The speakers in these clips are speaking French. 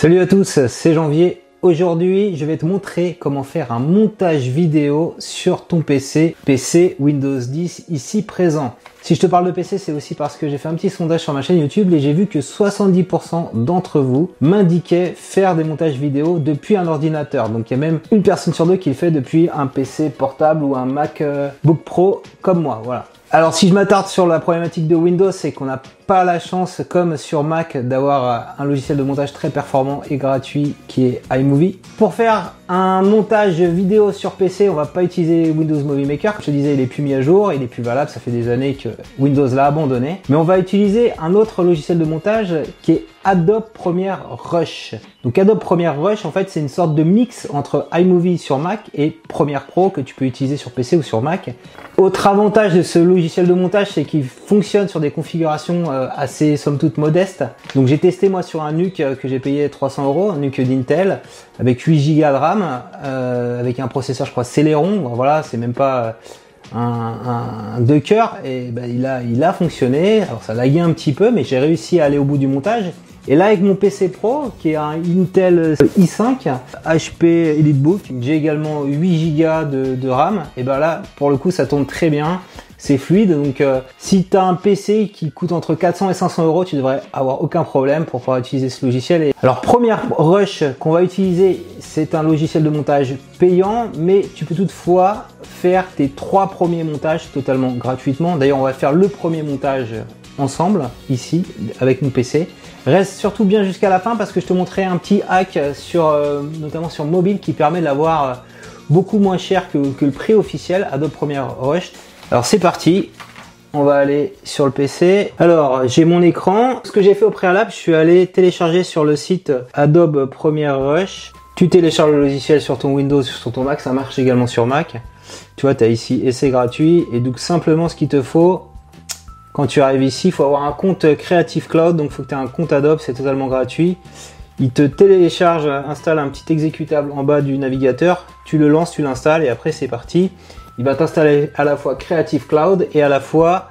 Salut à tous, c'est Janvier. Aujourd'hui, je vais te montrer comment faire un montage vidéo sur ton PC, PC Windows 10 ici présent. Si je te parle de PC, c'est aussi parce que j'ai fait un petit sondage sur ma chaîne YouTube et j'ai vu que 70% d'entre vous m'indiquaient faire des montages vidéo depuis un ordinateur. Donc il y a même une personne sur deux qui le fait depuis un PC portable ou un MacBook Pro comme moi. Voilà. Alors si je m'attarde sur la problématique de Windows, c'est qu'on n'a pas la chance, comme sur Mac, d'avoir un logiciel de montage très performant et gratuit qui est iMovie. Pour faire un montage vidéo sur PC, on va pas utiliser Windows Movie Maker. Je te disais, il est plus mis à jour, il est plus valable, ça fait des années que Windows l'a abandonné. Mais on va utiliser un autre logiciel de montage qui est Adobe Premiere Rush. Donc Adobe Premiere Rush, en fait, c'est une sorte de mix entre iMovie sur Mac et Premiere Pro que tu peux utiliser sur PC ou sur Mac. Autre avantage de ce logiciel de montage, c'est qu'il fonctionne sur des configurations euh, assez, somme toute, modestes. Donc j'ai testé moi sur un NUC euh, que j'ai payé 300 euros, un NUC d'Intel, avec 8 Go de RAM, euh, avec un processeur, je crois, Celeron. Voilà, c'est même pas un, un, deux cœurs et ben, il a il a fonctionné. Alors ça laguait un petit peu, mais j'ai réussi à aller au bout du montage. Et là, avec mon PC Pro, qui est un Intel i5, HP EliteBook, j'ai également 8 Go de, RAM, et ben là, pour le coup, ça tourne très bien c'est fluide. Donc euh, si tu as un PC qui coûte entre 400 et 500 euros, tu devrais avoir aucun problème pour pouvoir utiliser ce logiciel. Alors première rush qu'on va utiliser, c'est un logiciel de montage payant, mais tu peux toutefois faire tes trois premiers montages totalement gratuitement. D'ailleurs, on va faire le premier montage ensemble ici avec mon PC. Reste surtout bien jusqu'à la fin parce que je te montrerai un petit hack sur, euh, notamment sur mobile qui permet d'avoir euh, beaucoup moins cher que, le prix officiel Adobe Premiere Rush. Alors c'est parti, on va aller sur le PC. Alors j'ai mon écran. Ce que j'ai fait au préalable, je suis allé télécharger sur le site Adobe Premiere Rush. Tu télécharges le logiciel sur ton Windows, sur ton Mac, ça marche également sur Mac. Tu vois, tu as ici essai gratuit et donc simplement ce qu'il te faut, quand tu arrives ici, il faut avoir un compte Creative Cloud, donc il faut que tu aies un compte Adobe, c'est totalement gratuit. Il te télécharge, installe un petit exécutable en bas du navigateur, tu le lances, tu l'installes et après c'est parti. Il va t'installer à la fois Creative Cloud et à la fois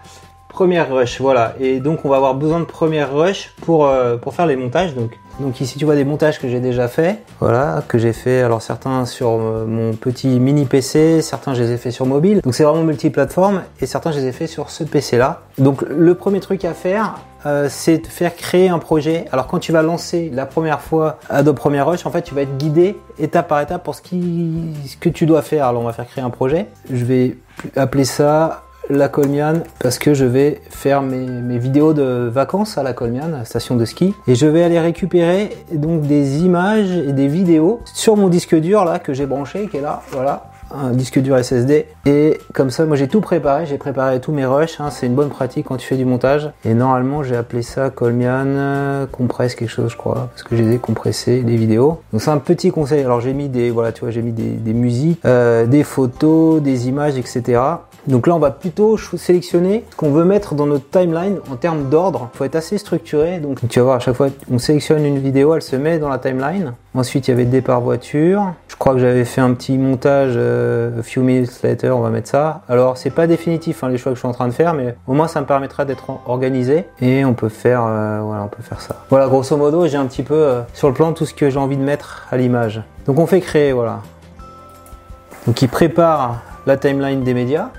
Premiere Rush. Voilà, et donc on va avoir besoin de Premiere Rush pour, euh, pour faire les montages. Donc donc ici tu vois des montages que j'ai déjà fait, voilà, que j'ai fait alors certains sur euh, mon petit mini PC, certains je les ai fait sur mobile. Donc c'est vraiment multiplateforme et certains je les ai fait sur ce PC là. Donc le premier truc à faire euh, c'est de faire créer un projet. Alors quand tu vas lancer la première fois Adobe Premiere Rush, en fait tu vas être guidé étape par étape pour ce, qui, ce que tu dois faire. Alors on va faire créer un projet. Je vais appeler ça la Colmiane parce que je vais faire mes, vidéos de vacances à la Colmiane, station de ski, et je vais aller récupérer donc des images et des vidéos sur mon disque dur là que j'ai branché, qui est là, voilà, un disque dur SSD et comme ça moi j'ai tout préparé. J'ai préparé tous mes rushs hein. c'est une bonne pratique quand tu fais du montage. Et normalement j'ai appelé ça Colmian euh, compresse quelque chose je crois parce que j'ai compressé les vidéos. Donc c'est un petit conseil. Alors j'ai mis des voilà tu vois j'ai mis des, musiques euh, des photos des images etc donc là, on va plutôt sélectionner ce qu'on veut mettre dans notre timeline en termes d'ordre. Il faut être assez structuré. Donc tu vas voir, à chaque fois, on sélectionne une vidéo, elle se met dans la timeline. Ensuite, il y avait départ voiture. Je crois que j'avais fait un petit montage euh, a few minutes later, on va mettre ça. Alors, c'est pas définitif hein, les choix que je suis en train de faire, mais au moins ça me permettra d'être organisé et on peut faire, euh, on peut faire ça. Voilà, grosso modo, j'ai un petit peu euh, sur le plan tout ce que j'ai envie de mettre à l'image. Donc on fait créer, voilà. Donc il prépare la timeline des médias.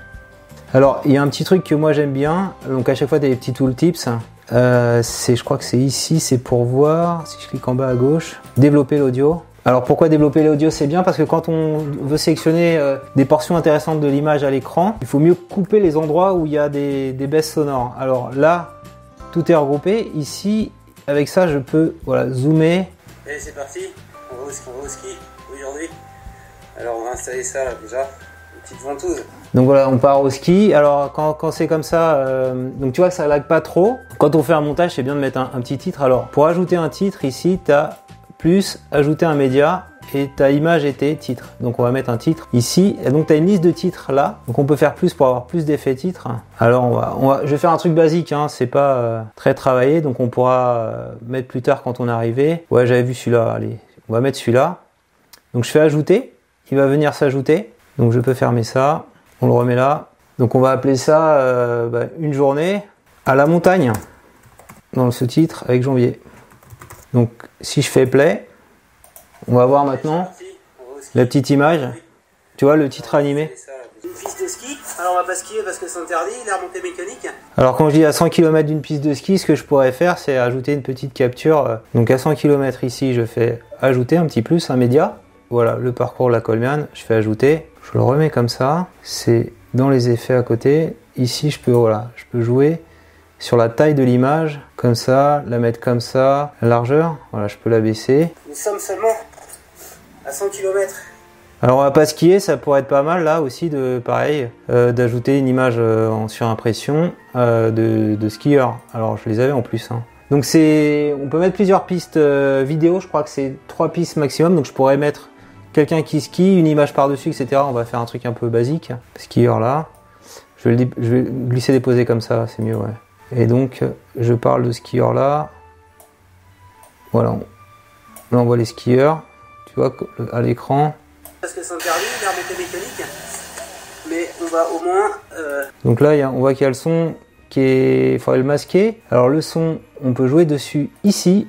Alors, il y a un petit truc que moi j'aime bien. Donc, à chaque fois, des petits tooltips. Euh, c'est, je crois que c'est ici, c'est pour voir, si je clique en bas à gauche, développer l'audio. Alors pourquoi développer l'audio C'est bien parce que quand on veut sélectionner euh, des portions intéressantes de l'image à l'écran, il faut mieux couper les endroits où il y a des, des baisses sonores. Alors là, tout est regroupé. Ici, avec ça, je peux voilà, zoomer. Et c'est parti, on va au ski, ski aujourd'hui. Alors on va installer ça là déjà, Donc voilà, on part au ski. Alors quand, c'est comme ça, euh, donc tu vois que ça lag pas trop. Quand on fait un montage, c'est bien de mettre un, petit titre. Alors pour ajouter un titre ici, tu as plus ajouter un média et ta image était titre. Donc on va mettre un titre ici. Et donc tu as une liste de titres là. Donc on peut faire plus pour avoir plus d'effets titres. Alors on va, je vais faire un truc basique, hein, c'est pas euh, très travaillé. Donc on pourra euh, mettre plus tard quand on est arrivé. Ouais, j'avais vu celui-là. Allez, on va mettre celui-là. Donc je fais ajouter. Il va venir s'ajouter. Donc je peux fermer ça. On le remet là. Donc on va appeler ça euh, bah, une journée à la montagne dans ce titre avec janvier. Donc si je fais play, on va voir maintenant la petite image. Tu vois le titre animé Une piste de ski. Alors on va pas skier parce que c'est interdit, la remontée mécanique. Alors quand je dis à 100 km d'une piste de ski, ce que je pourrais faire, c'est ajouter une petite capture. euh, Donc à 100 km ici, je fais ajouter un petit plus, un média. Voilà, le parcours de la Colmiane, je fais ajouter. Je le remets comme ça. C'est dans les effets à côté. Ici, je peux, voilà, je peux jouer sur la taille de l'image, comme ça, la mettre comme ça, la largeur, voilà, je peux la baisser. Nous sommes seulement à 100 km. Alors on va pas skier, ça pourrait être pas mal là aussi de pareil euh, d'ajouter une image euh, en surimpression euh, de, de skieurs. Alors je les avais en plus. hein. Donc c'est, on peut mettre plusieurs pistes vidéo. Je crois que c'est trois pistes maximum. Donc je pourrais mettre quelqu'un qui skie, une image par dessus, etc. On va faire un truc un peu basique. Skieur là. Je vais, le dé- je vais glisser déposer comme ça, c'est mieux ouais. Et donc je parle de skieur là. Voilà. Là on voit les skieurs. Tu vois à l'écran. Parce que c'est interdit, mécanique. Mais on va au moins. euh, Donc là, on voit qu'il y a le son qui est. Il faudrait le masquer. Alors le son, on peut jouer dessus ici.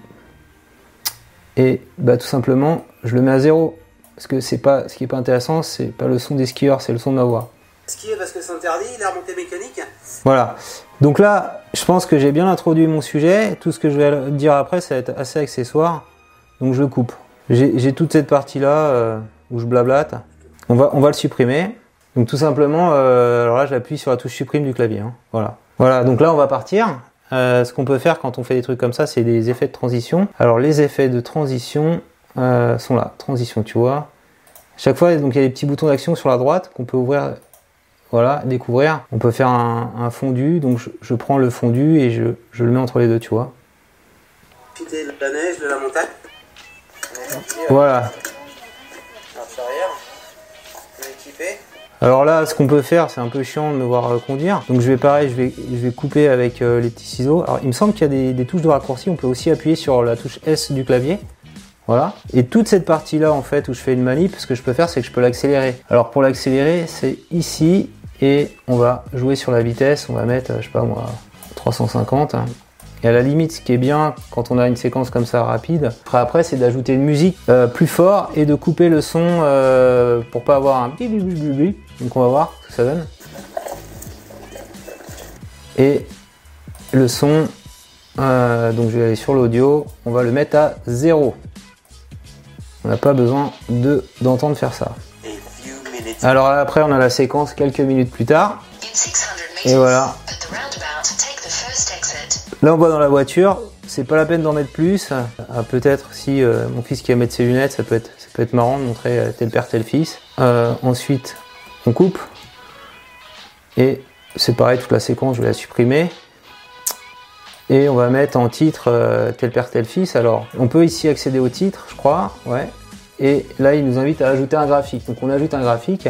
Et bah, tout simplement, je le mets à zéro. Parce que c'est pas, ce qui est pas intéressant, c'est pas le son des skieurs, c'est le son de ma voix. skier parce que c'est interdit, la remontée mécanique. Voilà. Donc là, je pense que j'ai bien introduit mon sujet. Tout ce que je vais dire après, ça va être assez accessoire. Donc je coupe. J'ai toute cette partie-là euh, où je blablate. On va, on va le supprimer. Donc tout simplement, euh, alors là, j'appuie sur la touche supprime du clavier. hein. Voilà. Voilà. Donc là, on va partir. Euh, ce qu'on peut faire quand on fait des trucs comme ça, c'est des effets de transition. Alors les effets de transition euh, sont là. Transition, tu vois. Chaque fois, donc il y a des petits boutons d'action sur la droite qu'on peut ouvrir voilà, découvrir. On peut faire un, un fondu, donc je, je prends le fondu et je, je le mets entre les deux, tu vois. Profiter de la neige, de la montagne. Voilà. Alors là, ce qu'on peut faire, c'est un peu chiant de me voir euh, conduire. Donc je vais pareil, je vais, je vais couper avec euh, les petits ciseaux. Alors il me semble qu'il y a des, des touches de raccourci. On peut aussi appuyer sur la touche S du clavier. Voilà. Et toute cette partie-là, en fait, où je fais une manip, ce que je peux faire, c'est que je peux l'accélérer. Alors pour l'accélérer, c'est ici et on va jouer sur la vitesse. On va mettre, euh, je sais pas moi, 350. hein. Et à la limite, ce qui est bien quand on a une séquence comme ça rapide, après, c'est d'ajouter une musique euh, plus fort et de couper le son euh, pour pas avoir un bip. Donc on va voir ce que ça donne. Et le son, euh, donc je vais aller sur l'audio, on va le mettre à 0. On n'a pas besoin de d'entendre faire ça. Alors après, on a la séquence quelques minutes plus tard. In 600 Et voilà. Là, on voit dans la voiture, c'est pas la peine d'en mettre plus. Ah, Peut-être si euh, mon fils qui va mettre ses lunettes, ça peut être, ça peut être marrant de montrer euh, tel père, tel fils. Euh, ensuite, on coupe. Et c'est pareil, toute la séquence, je vais la supprimer. Et on va mettre en titre euh, tel père, tel fils. Alors, on peut ici accéder au titre, je crois. Ouais. Et là, il nous invite à ajouter un graphique. Donc, on ajoute un graphique.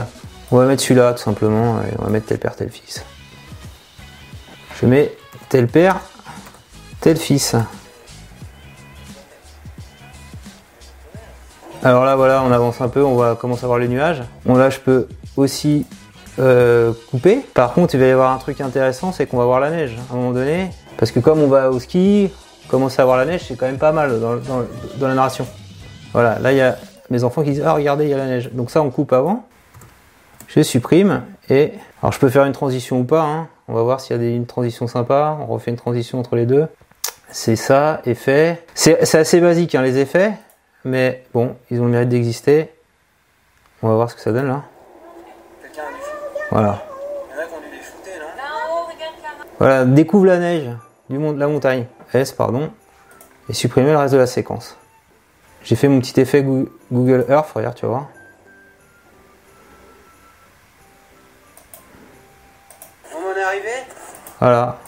On va mettre celui-là, tout simplement. Et on va mettre tel père, tel fils. Je mets tel père, tel fils. Alors là, voilà, on avance un peu, on va commencer à voir les nuages. Bon, là, je peux aussi euh, couper. Par contre, il va y avoir un truc intéressant, c'est qu'on va voir la neige à un moment donné. Parce que comme on va au ski, commencer à voir la neige, c'est quand même pas mal dans, dans- dans la narration. Voilà, là, il y a mes enfants qui disent Ah, regardez, il y a la neige. Donc ça, on coupe avant. Je supprime et alors je peux faire une transition ou pas. hein. On va voir s'il y a des- une transition sympa. On refait une transition entre les deux. C'est ça, effet. C'est assez basique hein, les effets, mais bon, ils ont le mérite d'exister. On va voir ce que ça donne là. Quelqu'un a. Voilà. Il y en a qui ont dû les shooter, non? Voilà, découvre la neige du mont- de la montagne. S, pardon. Et supprimer le reste de la séquence. J'ai fait mon petit effet Goo- Google Earth, regarde, tu voir. On en est arrivé? Voilà.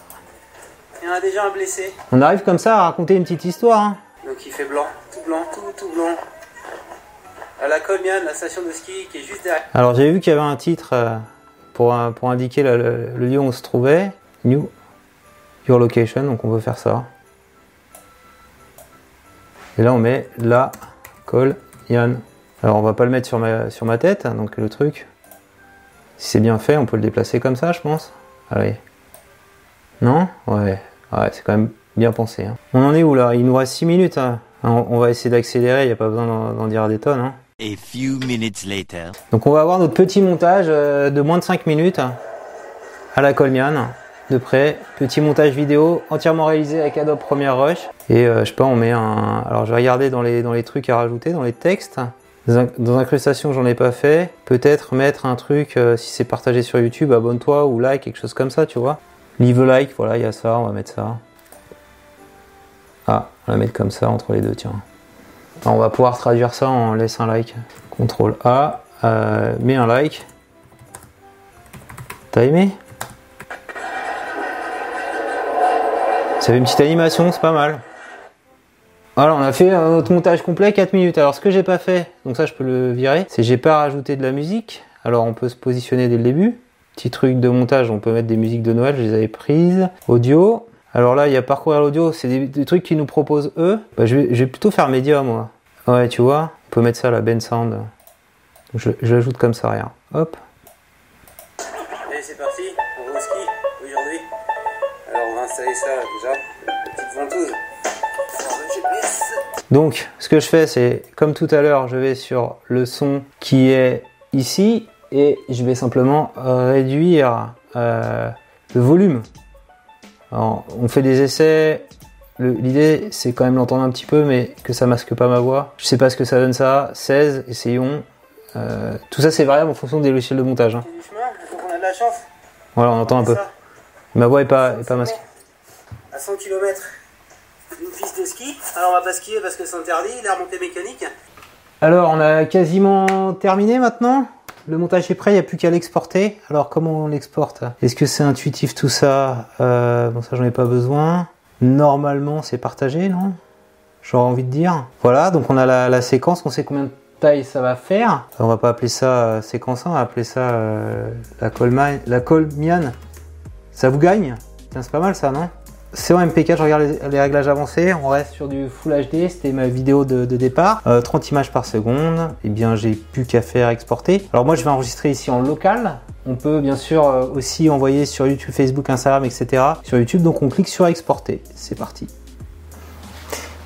Il y en a déjà un blessé. On arrive comme ça à raconter une petite histoire. hein. Donc il fait blanc, tout blanc, tout, tout blanc. À la Colmiane, la station de ski qui est juste derrière. Alors j'ai vu qu'il y avait un titre euh, pour, euh, pour indiquer le, le- le lieu où on se trouvait. New Your Location, donc on peut faire ça. Et là on met la col Yann. Alors on va pas le mettre sur ma, sur ma tête, hein, donc le truc, si c'est bien fait, on peut le déplacer comme ça je pense. Allez. Non? Ouais, ouais c'est quand même bien pensé. hein. On en est où là? Il nous reste 6 minutes hein, On, on va essayer d'accélérer, il n'y a pas besoin d'en dire des tonnes. hein. A few minutes later. Donc on va avoir notre petit montage euh, de moins de 5 minutes à la Colmian de près. Petit montage vidéo entièrement réalisé avec Adobe Premiere Rush. Et euh, je sais pas, on met un... Alors je vais regarder dans les, dans les trucs à rajouter, dans les textes. Dans, dans incrustation, j'en ai pas fait. Peut-être mettre un truc, euh, si c'est partagé sur YouTube, abonne-toi ou like, quelque chose comme ça, tu vois. Leave a like, voilà, il y a ça, on va mettre ça. Ah, on va mettre comme ça entre les deux, tiens. On va pouvoir traduire ça en laisse un like. CTRL A, euh, mets un like. T'as aimé? Ça fait une petite animation, c'est pas mal. Voilà, on a fait un autre montage complet, 4 minutes. Alors ce que j'ai pas fait, donc ça je peux le virer, c'est que j'ai pas rajouté de la musique. Alors on peut se positionner dès le début. Petit truc de montage, on peut mettre des musiques de Noël, je les avais prises. Audio. Alors là, il y a parcourir l'audio, c'est des, trucs qu'ils nous proposent eux. Bah, je, vais, plutôt faire média moi. Ouais, tu vois, on peut mettre ça la Ben Sound. Je, je l'ajoute comme ça, regarde. Hop. Installer ça déjà. Petite ventouse. Donc, ce que je fais, c'est comme tout à l'heure, je vais sur le son qui est ici et je vais simplement réduire euh, le volume. Alors, on fait des essais. L'idée, c'est quand même l'entendre un petit peu, mais que ça masque pas ma voix. Je sais pas ce que ça donne ça. 16, essayons. Euh, tout ça, c'est variable en fonction des logiciels de montage. hein. Du chemin, il faut qu'on a de la chance. Voilà, on entend un peu. Ça, Ma voix est pas, est pas masquée. À 100 km d'une piste de ski. Alors, on va pas skier parce que c'est interdit, la remontée mécanique. Alors, on a quasiment terminé maintenant. Le montage est prêt, il n'y a plus qu'à l'exporter. Alors, comment on l'exporte? Est-ce que c'est intuitif tout ça? Euh, Bon, ça, j'en ai pas besoin. Normalement, c'est partagé, non? J'aurais envie de dire. Voilà, donc on a la, séquence, on sait combien de taille ça va faire. On va pas appeler ça euh, séquence 1, on va appeler ça euh, la, colma- la colmiane. Ça vous gagne? Tiens, c'est pas mal ça, non? C'est en MP4, je regarde les, réglages avancés, on reste sur du Full HD, c'était ma vidéo de, départ, Euh, 30 images par seconde, et bien j'ai plus qu'à faire exporter. Alors moi je vais enregistrer ici en local, on peut bien sûr euh, aussi envoyer sur YouTube, Facebook, Instagram, etc. Sur YouTube, donc on clique sur exporter, c'est parti.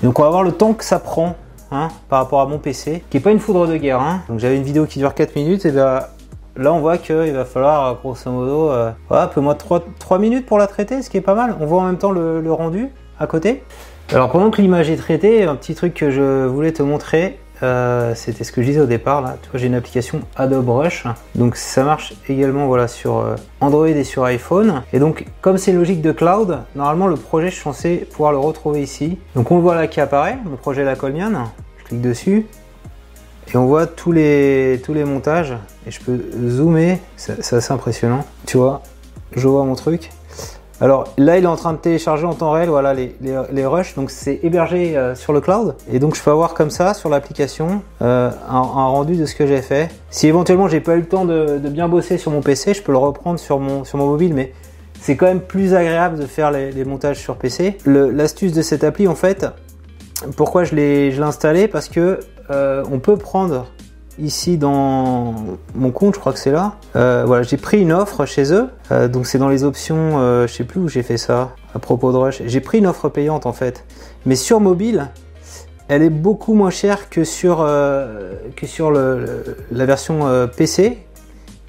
Donc on va voir le temps que ça prend hein, par rapport à mon PC, qui est pas une foudre de guerre. hein. Donc j'avais une vidéo qui dure 4 minutes, et ben là on voit qu'il va falloir grosso modo euh, ouais, un peu moins de 3, 3 minutes pour la traiter, ce qui est pas mal. On voit en même temps le, rendu à côté. Alors pendant que l'image est traitée, un petit truc que je voulais te montrer, euh, c'était ce que je disais au départ là. Tu vois, j'ai une application Adobe Rush, donc ça marche également voilà sur euh, Android et sur iPhone. Et donc comme c'est logique de cloud, normalement le projet je suis censé pouvoir le retrouver ici. Donc on le voit là qui apparaît, mon projet La Colmiane. Je clique dessus et on voit tous les tous les montages et je peux zoomer, c'est assez impressionnant. Tu vois, je vois mon truc. Alors là, il est en train de télécharger en temps réel, voilà les, les, les rushs. Donc c'est hébergé euh, sur le cloud. Et donc je peux avoir comme ça sur l'application euh, un, rendu de ce que j'ai fait. Si éventuellement j'ai pas eu le temps de, bien bosser sur mon PC, je peux le reprendre sur mon sur mon mobile, mais c'est quand même plus agréable de faire les, les montages sur PC. L'astuce de cette appli, en fait, pourquoi je l'ai installé Parce que euh, on peut prendre ici dans mon compte, je crois que c'est là. Euh, j'ai pris une offre chez eux. Euh, donc c'est dans les options, euh, je sais plus où j'ai fait ça à propos de Rush. J'ai pris une offre payante en fait, mais sur mobile, elle est beaucoup moins chère que sur la version PC.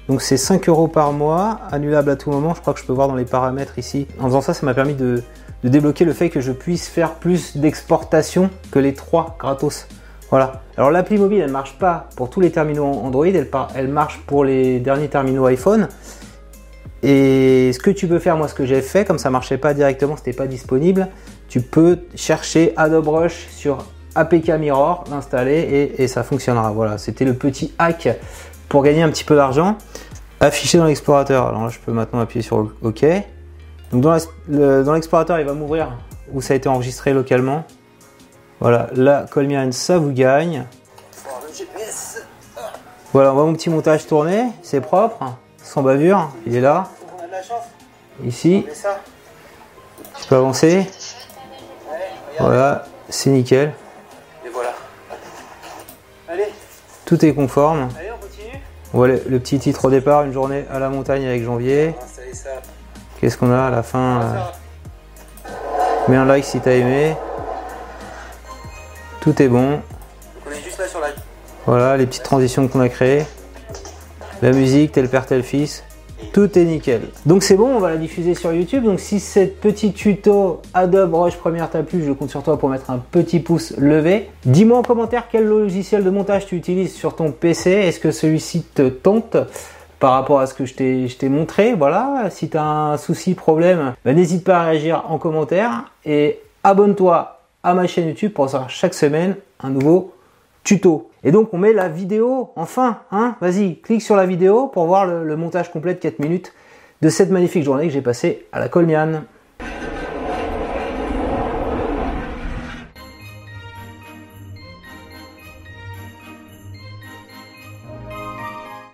Donc c'est 5 euros par mois, annulable à tout moment. Je crois que je peux voir dans les paramètres ici. En faisant ça, ça m'a permis de, débloquer le fait que je puisse faire plus d'exportation que les 3 gratos. Voilà. Alors l'appli mobile, elle marche pas pour tous les terminaux Android, elle, marche pour les derniers terminaux iPhone. Et ce que tu peux faire, moi ce que j'ai fait, comme ça marchait pas directement, c'était pas disponible, tu peux chercher Adobe Rush sur APK Mirror, l'installer et, ça fonctionnera. Voilà, c'était le petit hack pour gagner un petit peu d'argent. Affiché dans l'explorateur. Alors là, je peux maintenant appuyer sur OK. Dans l'explorateur, il va m'ouvrir où ça a été enregistré localement. Voilà, la Colmiane, ça vous gagne. Voilà, on voit mon petit montage tourner, c'est propre, sans bavure, il est là, ici, je peux avancer, voilà, c'est nickel, Et voilà. Allez, tout est conforme. allez, on continue. On voit le, petit titre au départ, une journée à la montagne avec janvier. Ça. Qu'est-ce qu'on a à la fin euh, faire- Mets un like si t'as aimé. Tout est bon. On est juste là sur la. Voilà les petites transitions qu'on a créées. La musique, tel père, tel fils. Tout est nickel. Donc c'est bon, on va la diffuser sur YouTube. Donc si cette petit tuto Adobe Rush Premiere t'a plu, je compte sur toi pour mettre un petit pouce levé. Dis-moi en commentaire quel logiciel de montage tu utilises sur ton PC. Est-ce que celui-ci te tente par rapport à ce que je t'ai je t'ai montré? Voilà, si tu as un souci, problème, bah, n'hésite pas à réagir en commentaire et abonne-toi à ma chaîne YouTube pour recevoir chaque semaine un nouveau tuto. Et donc on met la vidéo enfin, hein Vas-y, clique sur la vidéo pour voir le, le montage complet de 4 minutes de cette magnifique journée que j'ai passée à la Colmiane.